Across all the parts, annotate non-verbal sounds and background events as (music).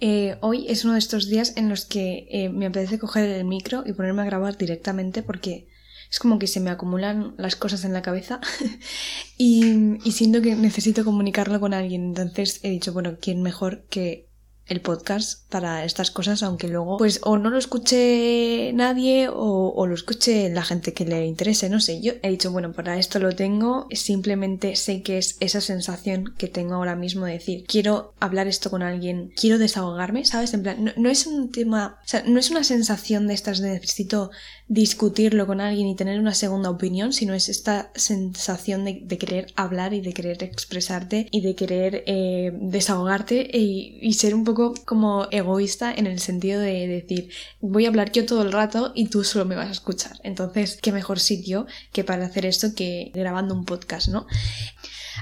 Eh, hoy es uno de estos días en los que eh, me apetece coger el micro y ponerme a grabar directamente porque es como que se me acumulan las cosas en la cabeza (laughs) y, y siento que necesito comunicarlo con alguien. Entonces he dicho, bueno, ¿quién mejor que el podcast para estas cosas, aunque luego pues o no lo escuche nadie o, lo escuche la gente que le interese, no sé, yo he dicho, bueno, para esto lo tengo, simplemente sé que es esa sensación que tengo ahora mismo de decir, quiero hablar esto con alguien, quiero desahogarme, ¿sabes? En plan, no, es un tema, o sea, no es una sensación de estas de necesito discutirlo con alguien y tener una segunda opinión, sino es esta sensación de, querer hablar y de querer expresarte y de querer eh, desahogarte y ser un poco como egoísta en el sentido de decir, voy a hablar yo todo el rato y tú solo me vas a escuchar. Entonces, qué mejor sitio que para hacer esto que grabando un podcast, ¿no?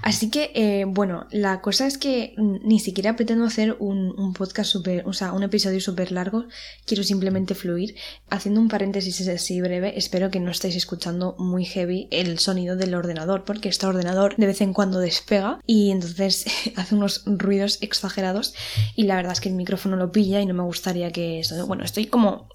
Así que, eh, bueno, la cosa es que ni siquiera pretendo hacer un, podcast súper, o sea, un episodio súper largo, quiero simplemente fluir. Haciendo un paréntesis así breve, espero que no estéis escuchando muy heavy el sonido del ordenador, porque este ordenador de vez en cuando despega y entonces (laughs) hace unos ruidos exagerados y la verdad es que el micrófono lo pilla y no me gustaría que eso, bueno, estoy como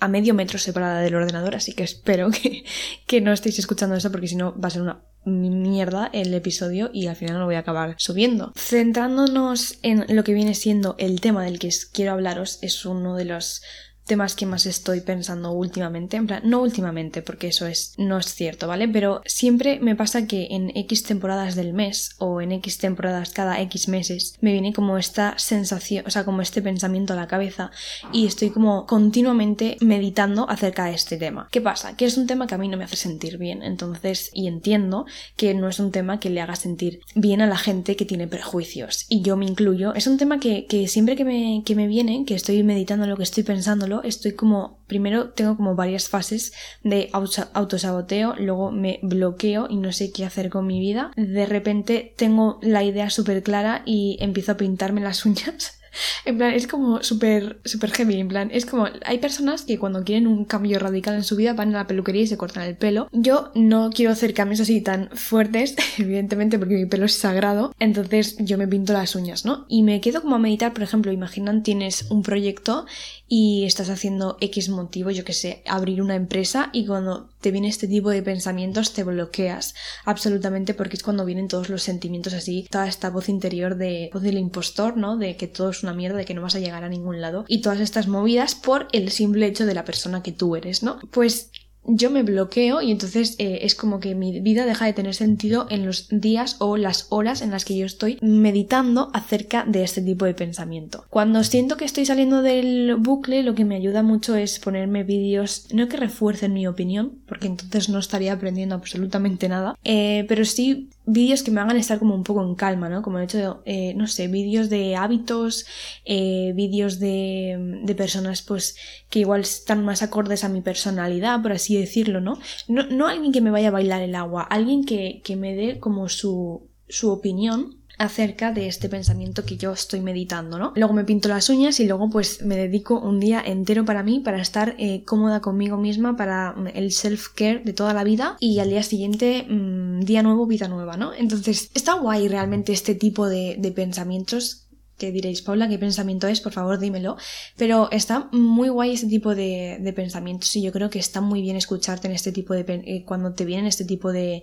a medio metro separada del ordenador, así que espero que, (laughs) que no estéis escuchando eso porque si no va a ser una mierda el episodio y al final lo voy a acabar subiendo. Centrándonos en lo que viene siendo el tema del que quiero hablaros, es uno de los temas que más estoy pensando últimamente, en plan, no últimamente, porque eso es, no es cierto, ¿vale? Pero siempre me pasa que en X temporadas del mes o en X temporadas cada X meses me viene como esta sensación, o sea, como este pensamiento a la cabeza y estoy como continuamente meditando acerca de este tema. ¿Qué pasa? Que es un tema que a mí no me hace sentir bien, entonces, y entiendo que no es un tema que le haga sentir bien a la gente que tiene prejuicios, y yo me incluyo, es un tema que, que siempre que me, que me viene, que estoy meditando lo que estoy pensándolo, estoy como, primero tengo como varias fases de autosaboteo, luego me bloqueo y no sé qué hacer con mi vida. De repente tengo la idea súper clara y empiezo a pintarme las uñas (laughs) en plan, es como súper super heavy, en plan, es como, hay personas que cuando quieren un cambio radical en su vida van a la peluquería y se cortan el pelo. Yo no quiero hacer cambios así tan fuertes, (laughs) evidentemente porque mi pelo es sagrado, entonces yo me pinto las uñas, ¿no? Y me quedo como a meditar, por ejemplo, imaginan tienes un proyecto y estás haciendo X motivo, yo que sé, abrir una empresa y cuando te viene este tipo de pensamientos te bloqueas absolutamente porque es cuando vienen todos los sentimientos así, toda esta voz interior de voz del impostor, ¿no? De que todo es una mierda, de que no vas a llegar a ningún lado y todas estas movidas por el simple hecho de la persona que tú eres, ¿no? Pues yo me bloqueo y entonces eh, es como que mi vida deja de tener sentido en los días o las horas en las que yo estoy meditando acerca de este tipo de pensamiento. Cuando siento que estoy saliendo del bucle, lo que me ayuda mucho es ponerme vídeos, no que refuercen mi opinión, porque entonces no estaría aprendiendo absolutamente nada, eh, pero sí vídeos que me hagan estar como un poco en calma, ¿no? Como el hecho eh, no sé, vídeos de hábitos, vídeos de, de personas pues que igual están más acordes a mi personalidad, por así decirlo, ¿no? ¿no? No alguien que me vaya a bailar el agua, alguien que, que me dé como su, su opinión acerca de este pensamiento que yo estoy meditando, ¿no? Luego me pinto las uñas y luego pues me dedico un día entero para mí, para estar eh, cómoda conmigo misma, para mm, el self-care de toda la vida y al día siguiente mmm, día nuevo, vida nueva, ¿no? Entonces está guay realmente este tipo de, pensamientos que diréis, Paula, ¿qué pensamiento es? Por favor, dímelo. Pero está muy guay este tipo de, de pensamientos y yo creo que está muy bien escucharte en este tipo de... Eh, cuando te vienen este tipo de,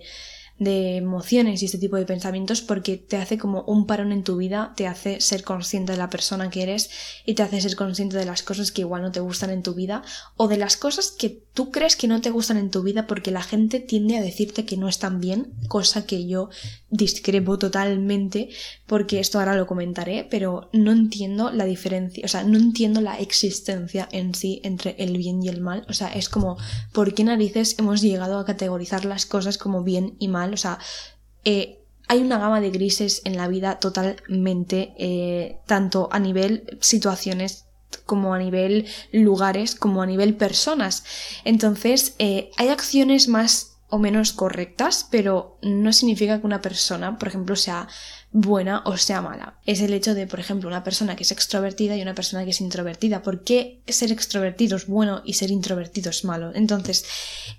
de emociones y este tipo de pensamientos porque te hace como un parón en tu vida, te hace ser consciente de la persona que eres y te hace ser consciente de las cosas que igual no te gustan en tu vida o de las cosas que tú crees que no te gustan en tu vida porque la gente tiende a decirte que no están bien, cosa que yo discrepo totalmente porque esto ahora lo comentaré, pero no entiendo la diferencia, o sea, no entiendo la existencia en sí entre el bien y el mal, o sea, es como, ¿por qué narices hemos llegado a categorizar las cosas como bien y mal? O sea, eh, hay una gama de grises en la vida totalmente, eh, tanto a nivel situaciones como a nivel lugares, como a nivel personas. Entonces, eh, hay acciones más o menos correctas, pero no significa que una persona, por ejemplo, sea buena o sea mala. Es el hecho de, por ejemplo, una persona que es extrovertida y una persona que es introvertida. ¿Por qué ser extrovertido es bueno y ser introvertido es malo? Entonces,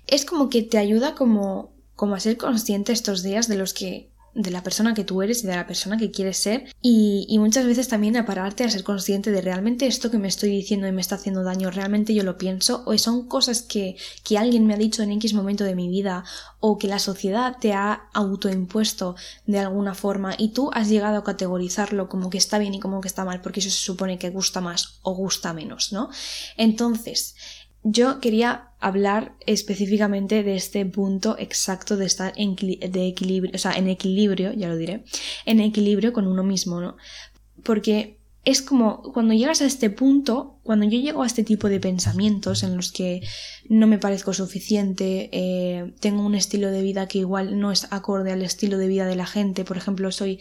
es como que te ayuda como, como a ser consciente estos días de los que de la persona que tú eres y de la persona que quieres ser y, muchas veces también a pararte a ser consciente de realmente esto que me estoy diciendo y me está haciendo daño, realmente yo lo pienso o son cosas que, que alguien me ha dicho en X momento de mi vida o que la sociedad te ha autoimpuesto de alguna forma y tú has llegado a categorizarlo como que está bien y como que está mal porque eso se supone que gusta más o gusta menos, ¿no? Entonces, yo quería hablar específicamente de este punto exacto de estar en, de equilibrio, o sea, en equilibrio, ya lo diré, en equilibrio con uno mismo, ¿no? Porque es como cuando llegas a este punto, cuando yo llego a este tipo de pensamientos en los que no me parezco suficiente, eh, tengo un estilo de vida que igual no es acorde al estilo de vida de la gente, por ejemplo, soy,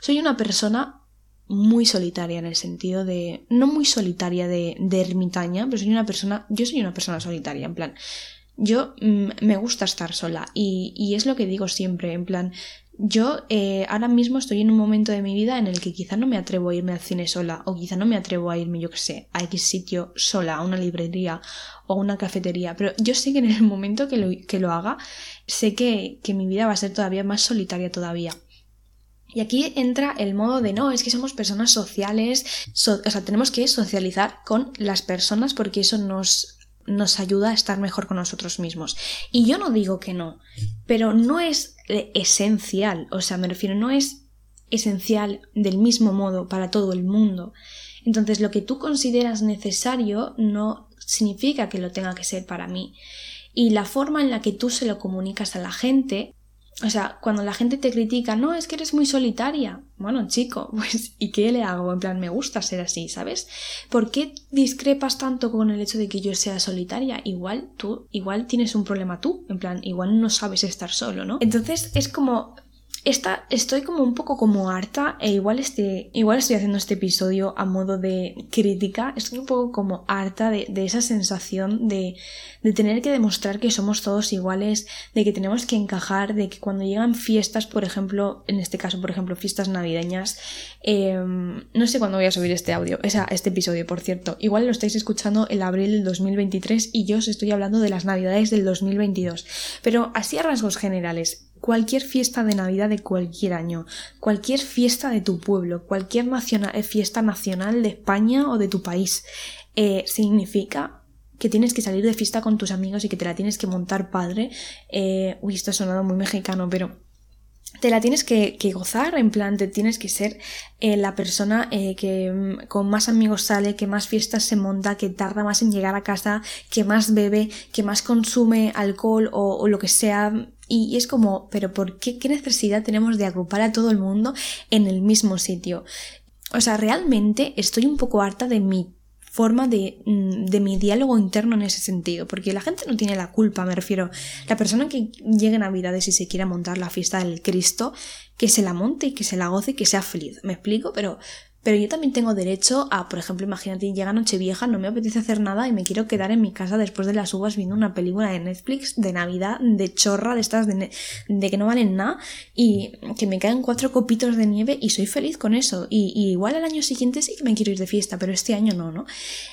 soy una persona muy solitaria en el sentido de. No muy solitaria de, de ermitaña, pero soy una persona. Yo soy una persona solitaria, en plan. Yo mm, me gusta estar sola y, y, es lo que digo siempre, en plan. Yo eh, ahora mismo estoy en un momento de mi vida en el que quizá no me atrevo a irme al cine sola o quizá no me atrevo a irme, yo que sé, a X sitio sola, a una librería o a una cafetería, pero yo sé que en el momento que lo, que lo haga, sé que, que mi vida va a ser todavía más solitaria todavía. Y aquí entra el modo de no, es que somos personas sociales, o sea, tenemos que socializar con las personas porque eso nos, nos ayuda a estar mejor con nosotros mismos. Y yo no digo que no, pero no es esencial, o sea, me refiero, no es esencial del mismo modo para todo el mundo. Entonces, lo que tú consideras necesario no significa que lo tenga que ser para mí. Y la forma en la que tú se lo comunicas a la gente o sea, cuando la gente te critica, no, es que eres muy solitaria. Bueno, chico, (laughs) pues, ¿y qué le hago? En plan, me gusta ser así, ¿sabes? ¿Por qué discrepas tanto con el hecho de que yo sea solitaria? Igual tú, igual tienes un problema tú, en plan, igual no sabes estar solo, ¿no? Entonces es como esta, estoy como un poco como harta e igual, este, igual estoy haciendo este episodio a modo de crítica, estoy un poco como harta de, esa sensación de, tener que demostrar que somos todos iguales, de que tenemos que encajar, de que cuando llegan fiestas, por ejemplo, en este caso, por ejemplo, fiestas navideñas, em, no sé cuándo voy a subir este audio, este episodio, por cierto, igual lo estáis escuchando el abril del 2023 y yo os estoy hablando de las navidades del 2022, pero así a rasgos generales, cualquier fiesta de Navidad de cualquier año, cualquier fiesta de tu pueblo, cualquier eh, fiesta nacional de España o de tu país, eh, significa que tienes que salir de fiesta con tus amigos y que te la tienes que montar padre. Eh, uy, esto ha sonado muy mexicano, pero te la tienes que, gozar, en plan, te tienes que ser la persona que mm, con más amigos sale, que más fiestas se monta, que tarda más en llegar a casa, que más bebe, que más consume alcohol o lo que sea y es como, pero ¿por qué? ¿Qué necesidad tenemos de agrupar a todo el mundo en el mismo sitio? O sea, realmente estoy un poco harta de mi forma de, mm, de, mi diálogo interno en ese sentido, porque la gente no tiene la culpa, me refiero, la persona que llegue a Navidades y se quiera montar la fiesta del Cristo, que se la monte y que se la goce y que sea feliz, me explico, pero pero yo también tengo derecho a, por ejemplo, imagínate, llega Nochevieja, no me apetece hacer nada y me quiero quedar en mi casa después de las uvas viendo una película de Netflix de Navidad, de chorra, de estas de, de que no valen nada y que me caen cuatro copitos de nieve y soy feliz con eso. Y, igual al año siguiente sí que me quiero ir de fiesta, pero este año no, ¿no?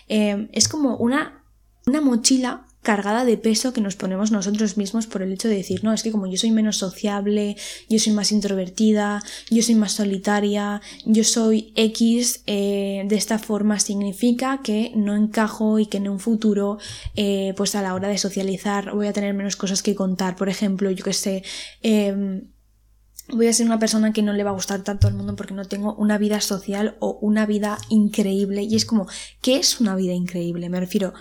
Eh, es como una, una mochila cargada de peso que nos ponemos nosotros mismos por el hecho de decir, no, es que como yo soy menos sociable, yo soy más introvertida, yo soy más solitaria, yo soy X, eh, de esta forma significa que no encajo y que en un futuro, eh, pues a la hora de socializar voy a tener menos cosas que contar. Por ejemplo, yo que sé, em, voy a ser una persona que no le va a gustar tanto al mundo porque no tengo una vida social o una vida increíble. Y es como, ¿qué es una vida increíble? Me refiero,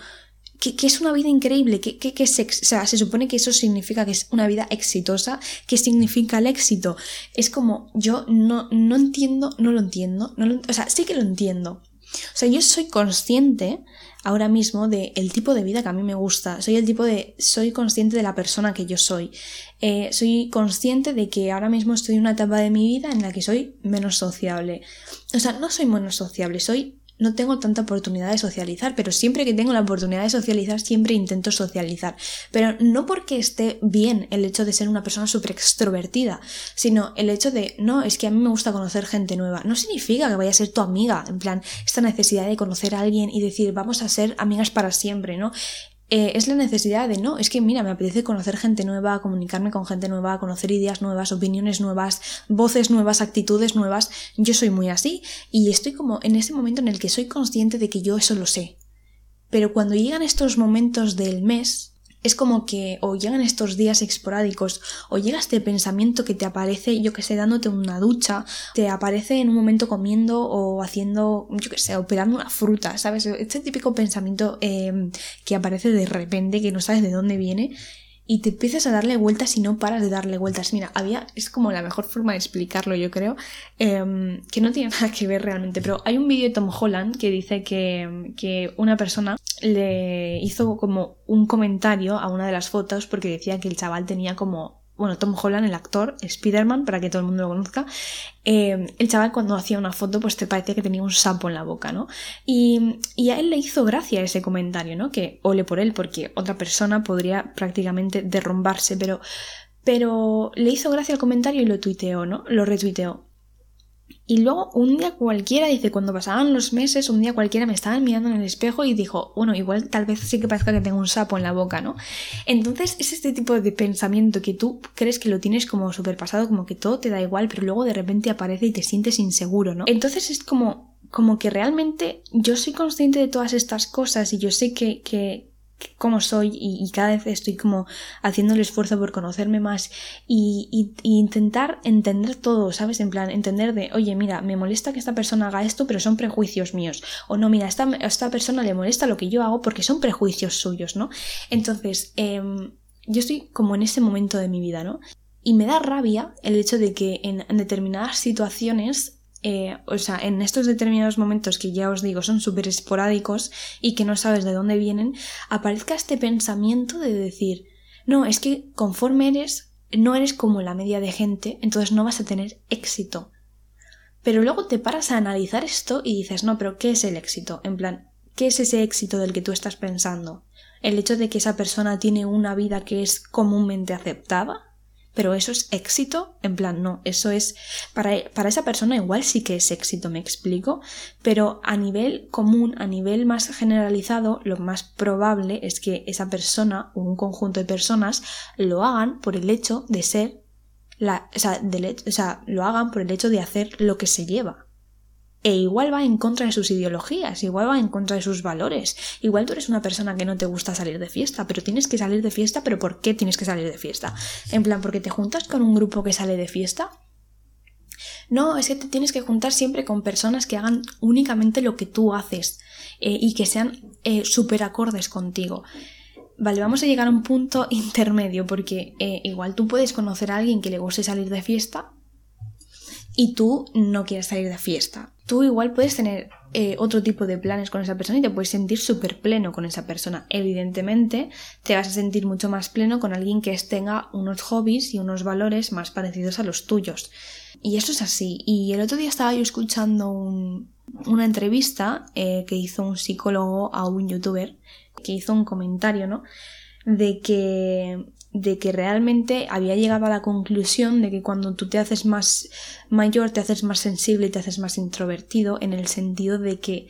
que, es una vida increíble, que, que, se, o sea, se supone que eso significa que es una vida exitosa, ¿qué significa el éxito? Es como, yo no, no entiendo, no lo entiendo, no o sea, sí que lo entiendo. O sea, yo soy consciente ahora mismo del el tipo de vida que a mí me gusta, soy el tipo de, soy consciente de la persona que yo soy, eh, soy consciente de que ahora mismo estoy en una etapa de mi vida en la que soy menos sociable. O sea, no soy menos sociable, soy no tengo tanta oportunidad de socializar, pero siempre que tengo la oportunidad de socializar, siempre intento socializar. Pero no porque esté bien el hecho de ser una persona súper extrovertida, sino el hecho de, no, es que a mí me gusta conocer gente nueva. No significa que vaya a ser tu amiga, en plan, esta necesidad de conocer a alguien y decir, vamos a ser amigas para siempre, ¿no? Eh, es la necesidad de, no, es que mira, me apetece conocer gente nueva, comunicarme con gente nueva, conocer ideas nuevas, opiniones nuevas, voces nuevas, actitudes nuevas. Yo soy muy así y estoy como en ese momento en el que soy consciente de que yo eso lo sé. Pero cuando llegan estos momentos del mes, es como que o llegan estos días esporádicos o llega este pensamiento que te aparece, yo que sé, dándote una ducha, te aparece en un momento comiendo o haciendo, yo que sé, operando una fruta, ¿sabes? Este típico pensamiento em, que aparece de repente, que no sabes de dónde viene y te empiezas a darle vueltas y no paras de darle vueltas. Mira, había, es como la mejor forma de explicarlo, yo creo, em, que no tiene (laughs) nada que ver realmente, pero hay un vídeo de Tom Holland que dice que, que una persona le hizo como un comentario a una de las fotos porque decía que el chaval tenía como bueno, Tom Holland, el actor, Spider-Man, para que todo el mundo lo conozca, eh, el chaval cuando hacía una foto pues te parecía que tenía un sapo en la boca, ¿no? Y, y, a él le hizo gracia ese comentario, ¿no? Que ole por él porque otra persona podría prácticamente derrumbarse, pero, pero le hizo gracia el comentario y lo tuiteó, ¿no? Lo retuiteó. Y luego un día cualquiera, dice, cuando pasaban los meses, un día cualquiera me estaban mirando en el espejo y dijo, bueno, igual tal vez sí que parezca que tengo un sapo en la boca, ¿no? Entonces es este tipo de pensamiento que tú crees que lo tienes como pasado, como que todo te da igual, pero luego de repente aparece y te sientes inseguro, ¿no? Entonces es como, como que realmente yo soy consciente de todas estas cosas y yo sé que, que, cómo soy y, cada vez estoy como haciendo el esfuerzo por conocerme más y, intentar entender todo, ¿sabes? En plan, entender de, oye, mira, me molesta que esta persona haga esto, pero son prejuicios míos. O no, mira, a esta, esta persona le molesta lo que yo hago porque son prejuicios suyos, ¿no? Entonces, em, yo estoy como en ese momento de mi vida, ¿no? Y me da rabia el hecho de que en determinadas situaciones eh, o sea, en estos determinados momentos que ya os digo son súper esporádicos y que no sabes de dónde vienen, aparezca este pensamiento de decir, no, es que conforme eres, no eres como la media de gente, entonces no vas a tener éxito. Pero luego te paras a analizar esto y dices, no, pero ¿qué es el éxito? En plan, ¿qué es ese éxito del que tú estás pensando? ¿El hecho de que esa persona tiene una vida que es comúnmente aceptada? Pero eso es éxito, en plan, no, eso es, para, para, esa persona igual sí que es éxito, me explico, pero a nivel común, a nivel más generalizado, lo más probable es que esa persona o un conjunto de personas lo hagan por el hecho de ser, la, o sea, o sea, lo hagan por el hecho de hacer lo que se lleva e igual va en contra de sus ideologías, igual va en contra de sus valores. Igual tú eres una persona que no te gusta salir de fiesta, pero tienes que salir de fiesta, pero ¿por qué tienes que salir de fiesta? En plan, porque te juntas con un grupo que sale de fiesta. No, es que te tienes que juntar siempre con personas que hagan únicamente lo que tú haces eh, y que sean eh, súper acordes contigo. Vale, vamos a llegar a un punto (laughs) intermedio porque eh, igual tú puedes conocer a alguien que le guste salir de fiesta y tú no quieres salir de fiesta tú igual puedes tener eh, otro tipo de planes con esa persona y te puedes sentir súper pleno con esa persona. Evidentemente, te vas a sentir mucho más pleno con alguien que tenga unos hobbies y unos valores más parecidos a los tuyos. Y eso es así. Y el otro día estaba yo escuchando una entrevista eh, que hizo un psicólogo a un youtuber que hizo un comentario, ¿no? De que de que realmente había llegado a la conclusión de que cuando tú te haces más mayor, te haces más sensible y te haces más introvertido, en el sentido de que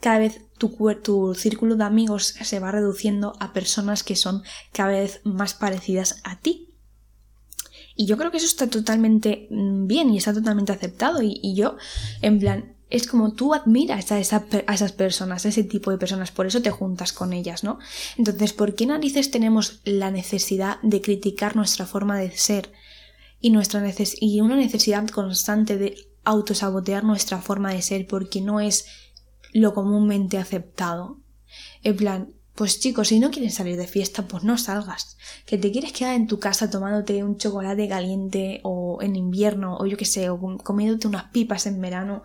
cada vez tu, círculo de amigos se va reduciendo a personas que son cada vez más parecidas a ti. Y yo creo que eso está totalmente mm, bien y está totalmente aceptado. Y yo, en plan, es como tú admiras a, esas personas, a ese tipo de personas, por eso te juntas con ellas, ¿no? Entonces, ¿por qué narices tenemos la necesidad de criticar nuestra forma de ser y, nuestra y una necesidad constante de autosabotear nuestra forma de ser porque no es lo comúnmente aceptado? En plan, pues chicos, si no quieres salir de fiesta, pues no salgas. Que te quieres quedar en tu casa tomándote un chocolate caliente o en invierno o yo qué sé, o comiéndote unas pipas en verano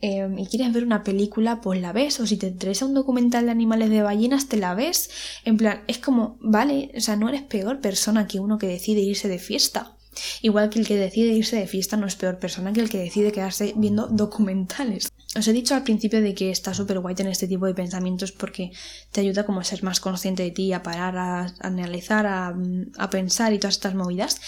em, y quieres ver una película, pues la ves. O si te interesa un documental de animales de ballenas, te la ves. En plan, es como, vale, o sea, no eres peor persona que uno que decide irse de fiesta. Igual que el que decide irse de fiesta no es peor persona que el que decide quedarse viendo documentales. Os he dicho al principio de que está súper guay tener este tipo de pensamientos porque te ayuda como a ser más consciente de ti, a parar, a, analizar, a, a, pensar y todas estas movidas.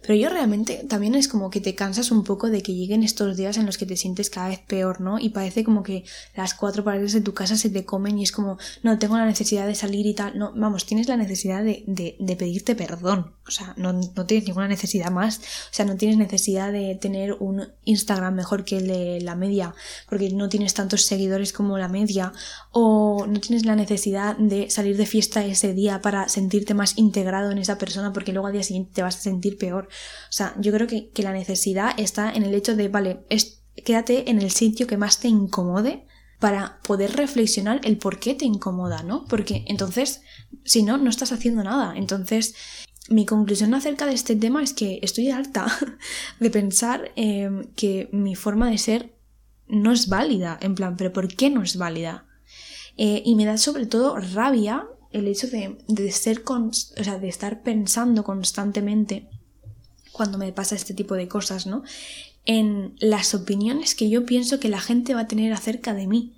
Pero yo realmente también es como que te cansas un poco de que lleguen estos días en los que te sientes cada vez peor, ¿no? Y parece como que las cuatro paredes de tu casa se te comen y es como, no, tengo la necesidad de salir y tal. No, vamos, tienes la necesidad de, de, de pedirte perdón. O sea, no, no, tienes ninguna necesidad más. O sea, no tienes necesidad de tener un Instagram mejor que el de la media, porque no tienes tantos seguidores como la media. O no tienes la necesidad de salir de fiesta ese día para sentirte más integrado en esa persona, porque luego al día siguiente te vas a sentir peor. O sea, yo creo que, que la necesidad está en el hecho de, vale, es, quédate en el sitio que más te incomode para poder reflexionar el por qué te incomoda, ¿no? Porque entonces, si no, no estás haciendo nada. Entonces, mi conclusión acerca de este tema es que estoy harta (laughs) de pensar eh, que mi forma de ser no es válida. En plan, ¿pero por qué no es válida? Eh, y me da sobre todo rabia el hecho de, de ser con, o sea, de estar pensando constantemente cuando me pasa este tipo de cosas, ¿no? En las opiniones que yo pienso que la gente va a tener acerca de mí.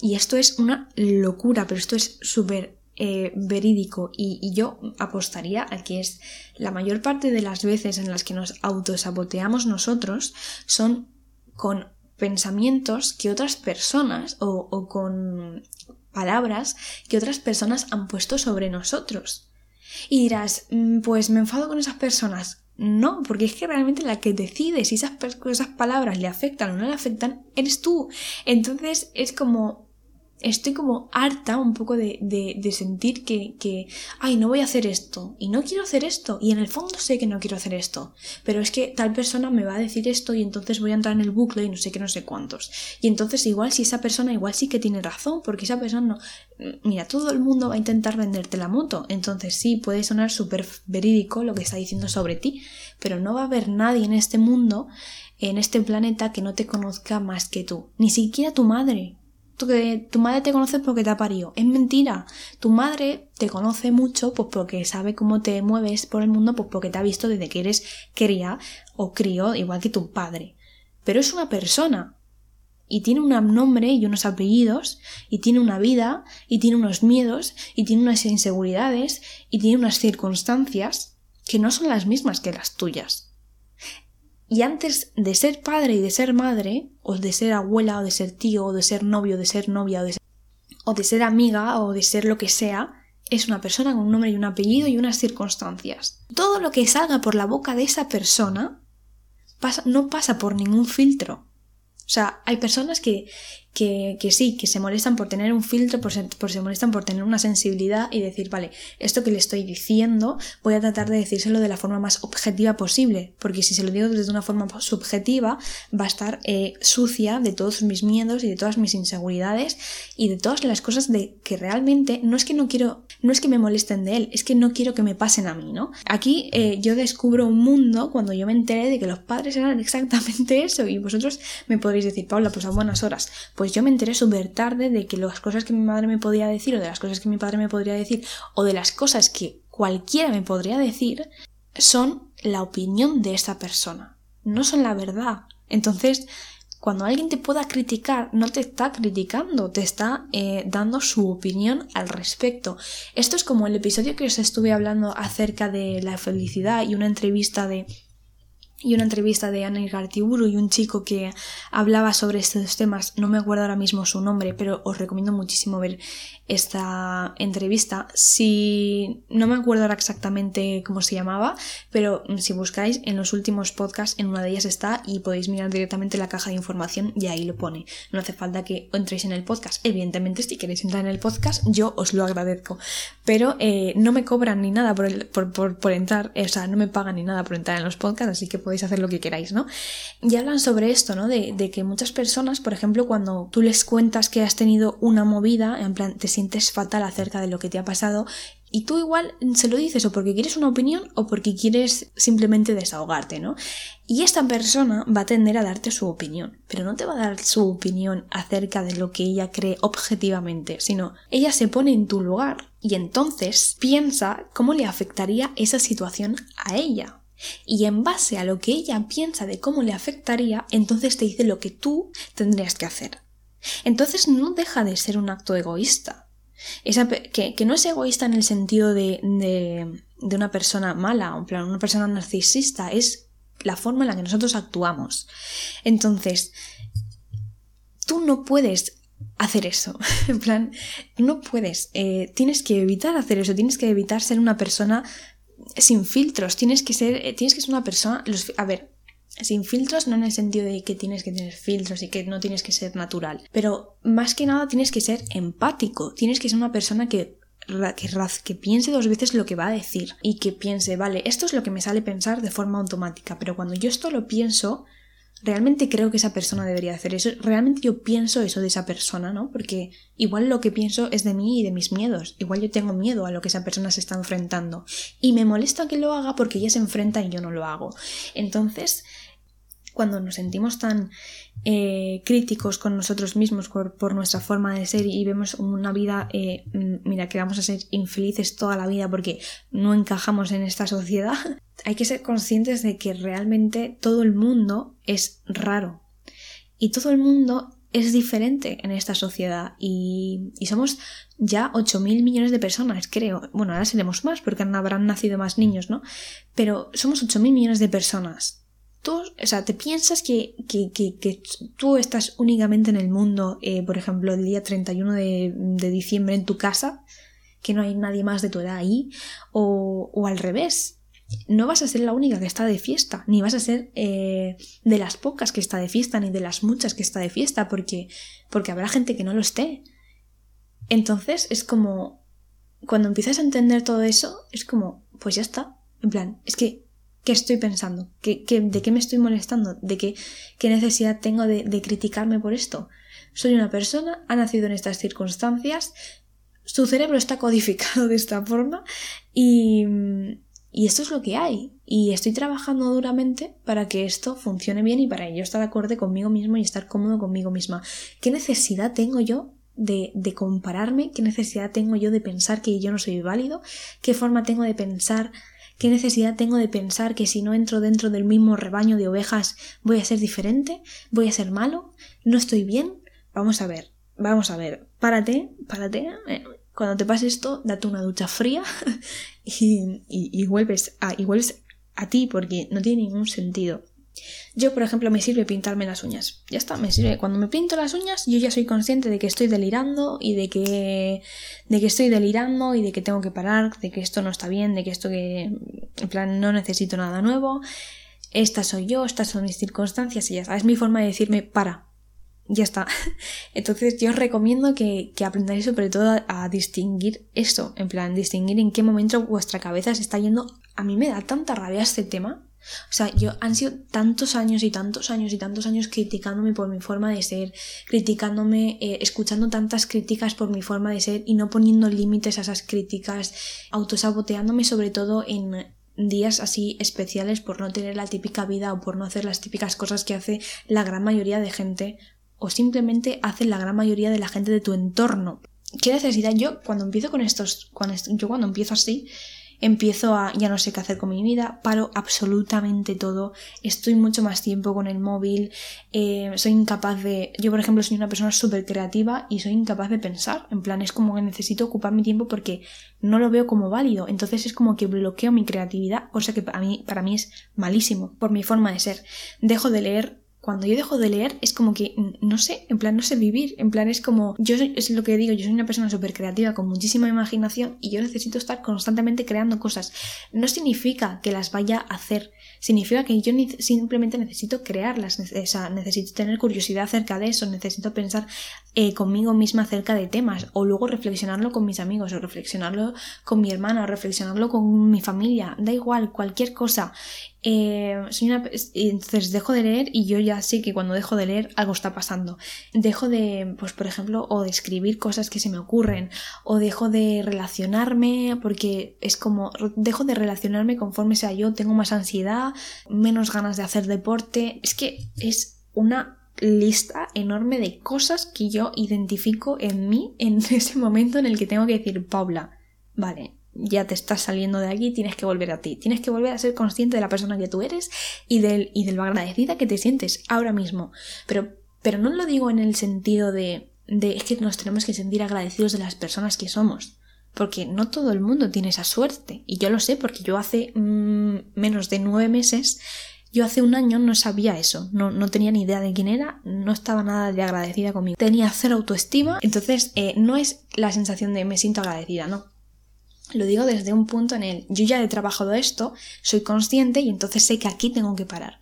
Y esto es una locura, pero esto es súper eh, verídico y, yo apostaría a que es la mayor parte de las veces en las que nos autosaboteamos nosotros son con pensamientos que otras personas o, o con palabras que otras personas han puesto sobre nosotros. Y dirás, "Mm, pues me enfado con esas personas. No, porque es que realmente la que decide si esas, esas palabras le afectan o no le afectan eres tú. Entonces es como estoy como harta un poco de, de, de, sentir que, que, ay, no voy a hacer esto y no quiero hacer esto y en el fondo sé que no quiero hacer esto, pero es que tal persona me va a decir esto y entonces voy a entrar en el bucle y no sé qué, no sé cuántos. Y entonces igual si esa persona igual sí que tiene razón, porque esa persona no... Mira, todo el mundo va a intentar venderte la moto, entonces sí, puede sonar súper verídico lo que está diciendo sobre ti, pero no va a haber nadie en este mundo, en este planeta, que no te conozca más que tú, ni siquiera tu madre tu madre te conoce porque te ha parido. Es mentira. Tu madre te conoce mucho pues porque sabe cómo te mueves por el mundo, pues porque te ha visto desde que eres cría o crío, igual que tu padre. Pero es una persona. Y tiene un nombre y unos apellidos, y tiene una vida, y tiene unos miedos, y tiene unas inseguridades, y tiene unas circunstancias que no son las mismas que las tuyas. Y antes de ser padre y de ser madre, o de ser abuela, o de ser tío, o de ser novio, o de ser novia, o de ser, o de ser amiga, o de ser lo que sea, es una persona con un nombre y un apellido y unas circunstancias. Todo lo que salga por la boca de esa persona pasa, no pasa por ningún filtro. O sea, hay personas que, que, sí, que se molestan por tener un filtro, por se molestan por tener una sensibilidad y decir, vale, esto que le estoy diciendo, voy a tratar de decírselo de la forma más objetiva posible, porque si se lo digo desde una forma subjetiva, va a estar eh, sucia de todos mis miedos y de todas mis inseguridades y de todas las cosas de que realmente no es que no quiero, no es que me molesten de él, es que no quiero que me pasen a mí, ¿no? Aquí eh, yo descubro un mundo cuando yo me enteré de que los padres eran (laughs) exactamente eso y vosotros me podréis decir, Paula, pues a buenas horas, pues pues yo me enteré súper tarde de que las cosas que mi madre me podía decir o de las cosas que mi padre me podría decir o de las cosas que cualquiera me podría decir son la opinión de esa persona, no son la verdad. Entonces, cuando alguien te pueda criticar, no te está criticando, te está eh, dando su opinión al respecto. Esto es como el episodio que os estuve hablando acerca de la felicidad y una entrevista de y una entrevista de Ana Gartiburu y un chico que hablaba sobre estos temas, no me acuerdo ahora mismo su nombre, pero os recomiendo muchísimo ver esta entrevista. Si no me acuerdo ahora exactamente cómo se llamaba, pero si buscáis en los últimos podcasts, en una de ellas está y podéis mirar directamente la caja de información y ahí lo pone. No hace falta que entréis en el podcast. Evidentemente, si queréis entrar en el podcast, yo os lo agradezco. Pero eh, no me cobran ni nada por, el, por, por, por entrar, o sea, no me pagan ni nada por entrar en los podcasts, así que podéis hacer lo que queráis, ¿no? Y hablan sobre esto, ¿no? De, de que muchas personas, por ejemplo, cuando tú les cuentas que has tenido una movida, en plan, te sientes fatal acerca de lo que te ha pasado y tú igual se lo dices o porque quieres una opinión o porque quieres simplemente desahogarte, ¿no? Y esta persona va a tender a darte su opinión, pero no te va a dar su opinión acerca de lo que ella cree objetivamente, sino ella se pone en tu lugar y entonces piensa cómo le afectaría esa situación a ella. Y en base a lo que ella piensa de cómo le afectaría, entonces te dice lo que tú tendrías que hacer. Entonces no deja de ser un acto egoísta. Que, no es egoísta en el sentido de, de, de una persona mala, en plan, una persona narcisista, es la forma en la que nosotros actuamos. Entonces, tú no puedes hacer eso. (laughs) en plan, no puedes. Eh, tienes que evitar hacer eso. Tienes que evitar ser una persona sin filtros. Tienes que ser, eh, tienes que ser una persona. Los, a ver, sin filtros, no en el sentido de que tienes que tener filtros y que no tienes que ser natural. Pero más que nada tienes que ser empático. Tienes que ser una persona que que, que, piense dos veces lo que va a decir y que piense, vale, esto es lo que me sale pensar de forma automática, pero cuando yo esto lo pienso, realmente creo que esa persona debería hacer eso, realmente yo pienso eso de esa persona, ¿no? Porque igual lo que pienso es de mí y de mis miedos, igual yo tengo miedo a lo que esa persona se está enfrentando y me molesta que lo haga porque ella se enfrenta y yo no lo hago. Entonces, cuando nos sentimos tan eh, críticos con nosotros mismos por, nuestra forma de ser y vemos una vida, eh, mira, que vamos a ser infelices toda la vida porque no encajamos en esta sociedad, (laughs) hay que ser conscientes de que realmente todo el mundo es raro y todo el mundo es diferente en esta sociedad y, y somos ya 8.000 millones de personas, creo. Bueno, ahora seremos más porque habrán nacido más niños, ¿no? Pero somos 8.000 millones de personas o sea, te piensas que, que, que, tú estás únicamente en el mundo, eh, por ejemplo, el día 31 de, de, diciembre en tu casa, que no hay nadie más de tu edad ahí, o, o, al revés. No vas a ser la única que está de fiesta, ni vas a ser eh, de las pocas que está de fiesta, ni de las muchas que está de fiesta, porque, porque habrá gente que no lo esté. Entonces es como, cuando empiezas a entender todo eso, es como, pues ya está. En plan, es que ¿Qué estoy pensando? ¿Qué, de qué me estoy molestando? ¿De qué, qué necesidad tengo de, de, criticarme por esto? Soy una persona, ha nacido en estas circunstancias, su cerebro está codificado de esta forma y, y esto es lo que hay. Y estoy trabajando duramente para que esto funcione bien y para ello estar acorde conmigo mismo y estar cómodo conmigo misma. ¿Qué necesidad tengo yo de, de, compararme? ¿Qué necesidad tengo yo de pensar que yo no soy válido? ¿Qué forma tengo de pensar ¿Qué necesidad tengo de pensar que si no entro dentro del mismo rebaño de ovejas voy a ser diferente? ¿Voy a ser malo? ¿No estoy bien? Vamos a ver, vamos a ver. Párate, párate. Eh, cuando te pase esto, date una ducha fría (laughs) y, y, vuelves a, y vuelves a ti porque no tiene ningún sentido. Yo, por ejemplo, me sirve pintarme las uñas. Ya está, me sirve. Cuando me pinto las uñas, yo ya soy consciente de que estoy delirando y de que, de que estoy delirando y de que tengo que parar, de que esto no está bien, de que esto que, en plan, no necesito nada nuevo. Esta soy yo, estas son mis circunstancias y ya está. Es mi forma de decirme, para. Ya está. (laughs) Entonces yo os recomiendo que, que aprendáis sobre todo a, a distinguir esto, en plan, distinguir en qué momento vuestra cabeza se está yendo. A mí me da tanta rabia este tema o sea, yo han sido tantos años y tantos años y tantos años criticándome por mi forma de ser, criticándome, eh, escuchando tantas críticas por mi forma de ser y no poniendo límites a esas críticas, autosaboteándome sobre todo en días así especiales por no tener la típica vida o por no hacer las típicas cosas que hace la gran mayoría de gente o simplemente hace la gran mayoría de la gente de tu entorno. ¿Qué necesidad? Yo cuando empiezo con estos, cuando, yo cuando empiezo así, empiezo a ya no sé qué hacer con mi vida, paro absolutamente todo, estoy mucho más tiempo con el móvil, eh, soy incapaz de... Yo, por ejemplo, soy una persona súper creativa y soy incapaz de pensar, en plan es como que necesito ocupar mi tiempo porque no lo veo como válido, entonces es como que bloqueo mi creatividad, cosa que mí, para mí es malísimo por mi forma de ser. Dejo de leer cuando yo dejo de leer es como que, no sé, en plan no sé vivir, en plan es como, yo es lo que digo, yo soy una persona súper creativa con muchísima imaginación y yo necesito estar constantemente creando cosas. No significa que las vaya a hacer, significa que yo simplemente necesito crearlas, o sea, necesito tener curiosidad acerca de eso, necesito pensar eh, conmigo misma acerca de temas o luego reflexionarlo con mis amigos o reflexionarlo con mi hermana o reflexionarlo con mi familia, da igual, cualquier cosa. Eh, entonces dejo de leer y yo ya sé que cuando dejo de leer algo está pasando. Dejo de, pues por ejemplo, o de escribir cosas que se me ocurren, o dejo de relacionarme porque es como, dejo de relacionarme conforme sea yo, tengo más ansiedad, menos ganas de hacer deporte. Es que es una lista enorme de cosas que yo identifico en mí en (laughs) ese momento en el que tengo que decir, Paula, vale, ya te estás saliendo de aquí, tienes que volver a ti, tienes que volver a ser consciente de la persona que tú eres y del, y de lo agradecida que te sientes ahora mismo. Pero, pero no lo digo en el sentido de, de es que nos tenemos que sentir agradecidos de las personas que somos. Porque no todo el mundo tiene esa suerte. Y yo lo sé porque yo hace mm, menos de nueve meses, yo hace un año no sabía eso. No, no, tenía ni idea de quién era, no estaba nada de agradecida conmigo. Tenía cero autoestima. Entonces eh, no es la sensación de me siento agradecida, no. Lo digo desde un punto en el yo ya he trabajado esto, soy consciente y entonces sé que aquí tengo que parar.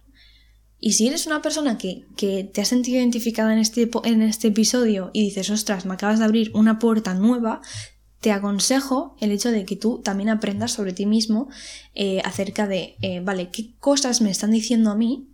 Y si eres una persona que, que te has sentido identificada en este, en este episodio y dices, ostras, me acabas de abrir una puerta nueva, te aconsejo el hecho de que tú también aprendas sobre ti mismo eh, acerca de, eh, vale, qué cosas me están diciendo a mí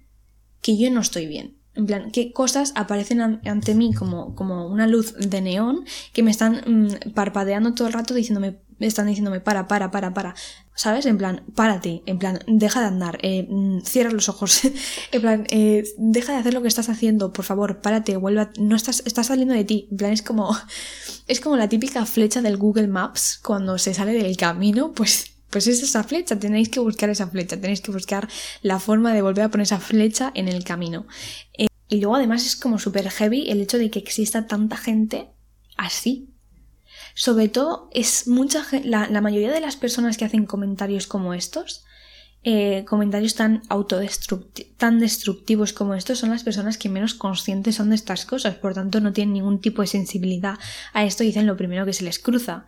que yo no estoy bien. En plan, qué cosas aparecen ante mí como, como una luz de neón que me están mm, parpadeando todo el rato diciéndome, están diciéndome, para, para, para, para. ¿Sabes? En plan, párate, en plan, deja de andar, eh, mm, cierra los ojos, (laughs) en plan, eh, deja de hacer lo que estás haciendo, por favor, párate, vuelve. No estás, estás saliendo de ti, en plan, es como, (laughs) es como la típica flecha del Google Maps cuando se sale del camino, pues, pues es esa flecha, tenéis que buscar esa flecha, tenéis que buscar la forma de volver a poner esa flecha en el camino. Eh, y luego además es como súper heavy el hecho de que exista tanta gente así, sobre todo, es mucha la, la mayoría de las personas que hacen comentarios como estos, eh, comentarios tan autodestructivos, tan destructivos como estos, son las personas que menos conscientes son de estas cosas, por tanto no tienen ningún tipo de sensibilidad a esto y dicen lo primero que se les cruza.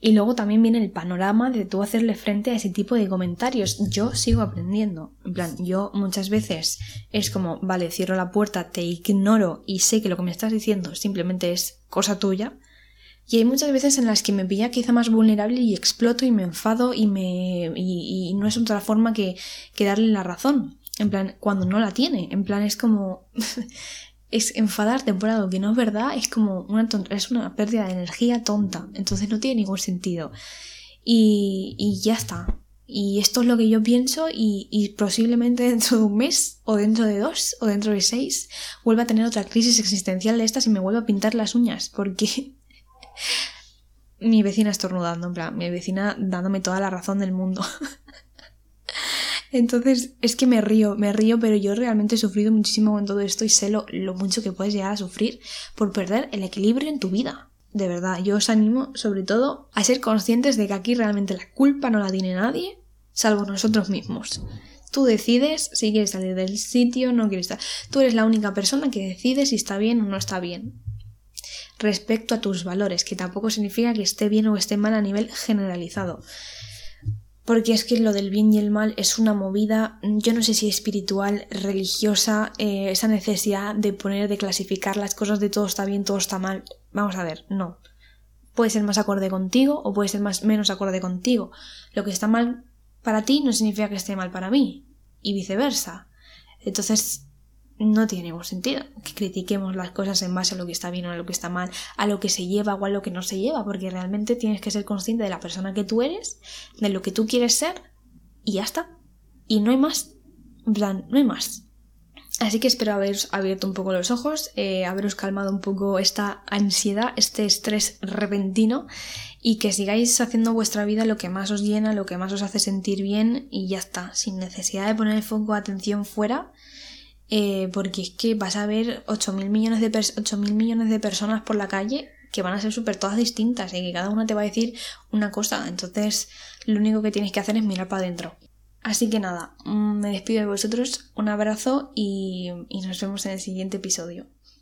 Y luego también viene el panorama de tú hacerle frente a ese tipo de comentarios. Yo sigo aprendiendo. En plan, yo muchas veces es como, vale, cierro la puerta, te ignoro y sé que lo que me estás diciendo simplemente es cosa tuya. Y hay muchas veces en las que me pilla quizá más vulnerable y exploto y me enfado y me. y, no es otra forma que, darle la razón. En plan, cuando no la tiene. En plan, es como. (laughs) es enfadarte por que no es verdad, es como una es una pérdida de energía tonta. Entonces no tiene ningún sentido. Y, y ya está. Y esto es lo que yo pienso y, y, posiblemente dentro de un mes o dentro de dos o dentro de seis vuelva a tener otra crisis existencial de estas y me vuelva a pintar las uñas porque mi vecina estornudando, en plan, mi vecina dándome toda la razón del mundo. (laughs) Entonces, es que me río, me río, pero yo realmente he sufrido muchísimo con todo esto y sé lo, mucho que puedes llegar a sufrir por perder el equilibrio en tu vida. De verdad, yo os animo sobre todo a ser conscientes de que aquí realmente la culpa no la tiene nadie, salvo nosotros mismos. Tú decides si quieres salir del sitio, no quieres estar. Tú eres la única persona que decide si está bien o no está bien respecto a tus valores, que tampoco significa que esté bien o esté mal a nivel generalizado. Porque es que lo del bien y el mal es una movida, yo no sé si espiritual, religiosa, eh, esa necesidad de poner, de clasificar las cosas de todo está bien, todo está mal. Vamos a ver, no. Puede ser más acorde contigo o puede ser más, menos acorde contigo. Lo que está mal para ti no significa que esté mal para mí. Y viceversa. Entonces, no tiene sentido que critiquemos las cosas en base a lo que está bien o a lo que está mal, a lo que se lleva o a lo que no se lleva, porque realmente tienes que ser consciente de la persona que tú eres, de lo que tú quieres ser y ya está. Y no hay más. En plan, no hay más. Así que espero haberos abierto un poco los ojos, eh, haberos calmado un poco esta ansiedad, este estrés repentino y que sigáis haciendo vuestra vida lo que más os llena, lo que más os hace sentir bien y ya está, sin necesidad de poner el foco de atención fuera eh, porque es que vas a ver 8.000 millones, de millones de personas por la calle que van a ser súper todas distintas y que cada una te va a decir una cosa. Entonces, lo único que tienes que hacer es mirar para adentro. Así que nada, mm, me despido de vosotros, un abrazo y nos vemos en el siguiente episodio.